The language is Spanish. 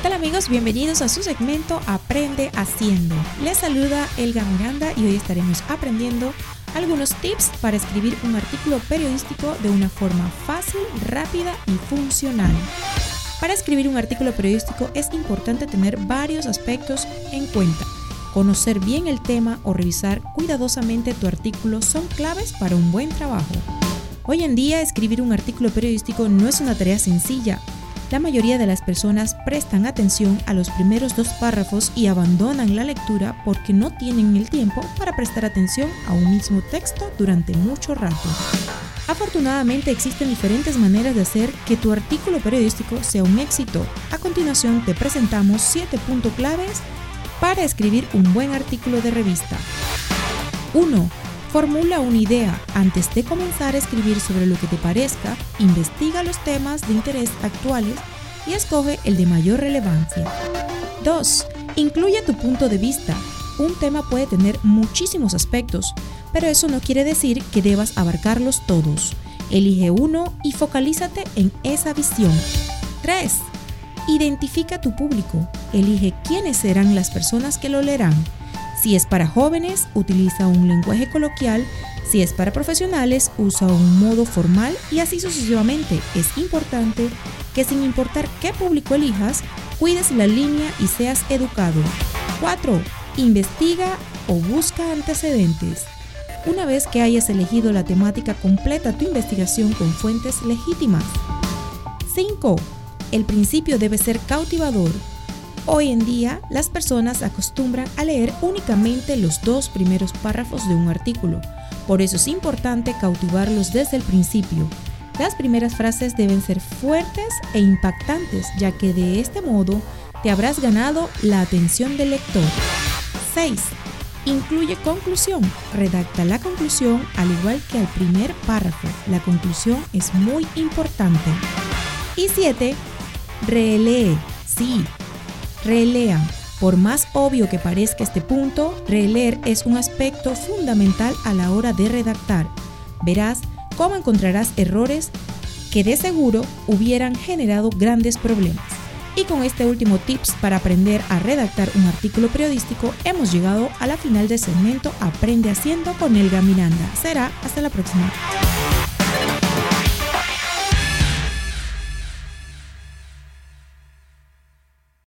tal amigos? Bienvenidos a su segmento Aprende Haciendo. Les saluda Elga Miranda y hoy estaremos aprendiendo algunos tips para escribir un artículo periodístico de una forma fácil, rápida y funcional. Para escribir un artículo periodístico es importante tener varios aspectos en cuenta. Conocer bien el tema o revisar cuidadosamente tu artículo son claves para un buen trabajo. Hoy en día escribir un artículo periodístico no es una tarea sencilla. La mayoría de las personas prestan atención a los primeros dos párrafos y abandonan la lectura porque no tienen el tiempo para prestar atención a un mismo texto durante mucho rato. Afortunadamente existen diferentes maneras de hacer que tu artículo periodístico sea un éxito. A continuación te presentamos 7 puntos claves para escribir un buen artículo de revista. 1. Formula una idea. Antes de comenzar a escribir sobre lo que te parezca, investiga los temas de interés actuales y escoge el de mayor relevancia. 2. Incluye tu punto de vista. Un tema puede tener muchísimos aspectos, pero eso no quiere decir que debas abarcarlos todos. Elige uno y focalízate en esa visión. 3. Identifica tu público. Elige quiénes serán las personas que lo leerán. Si es para jóvenes, utiliza un lenguaje coloquial. Si es para profesionales, usa un modo formal y así sucesivamente. Es importante que sin importar qué público elijas, cuides la línea y seas educado. 4. Investiga o busca antecedentes. Una vez que hayas elegido la temática, completa tu investigación con fuentes legítimas. 5 el principio debe ser cautivador. Hoy en día, las personas acostumbran a leer únicamente los dos primeros párrafos de un artículo. Por eso es importante cautivarlos desde el principio. Las primeras frases deben ser fuertes e impactantes, ya que de este modo te habrás ganado la atención del lector. 6. Incluye conclusión. Redacta la conclusión al igual que al primer párrafo. La conclusión es muy importante. Y 7 Relee, sí, relean. Por más obvio que parezca este punto, releer es un aspecto fundamental a la hora de redactar. Verás cómo encontrarás errores que de seguro hubieran generado grandes problemas. Y con este último tips para aprender a redactar un artículo periodístico, hemos llegado a la final del segmento Aprende haciendo con Elga Miranda. Será hasta la próxima.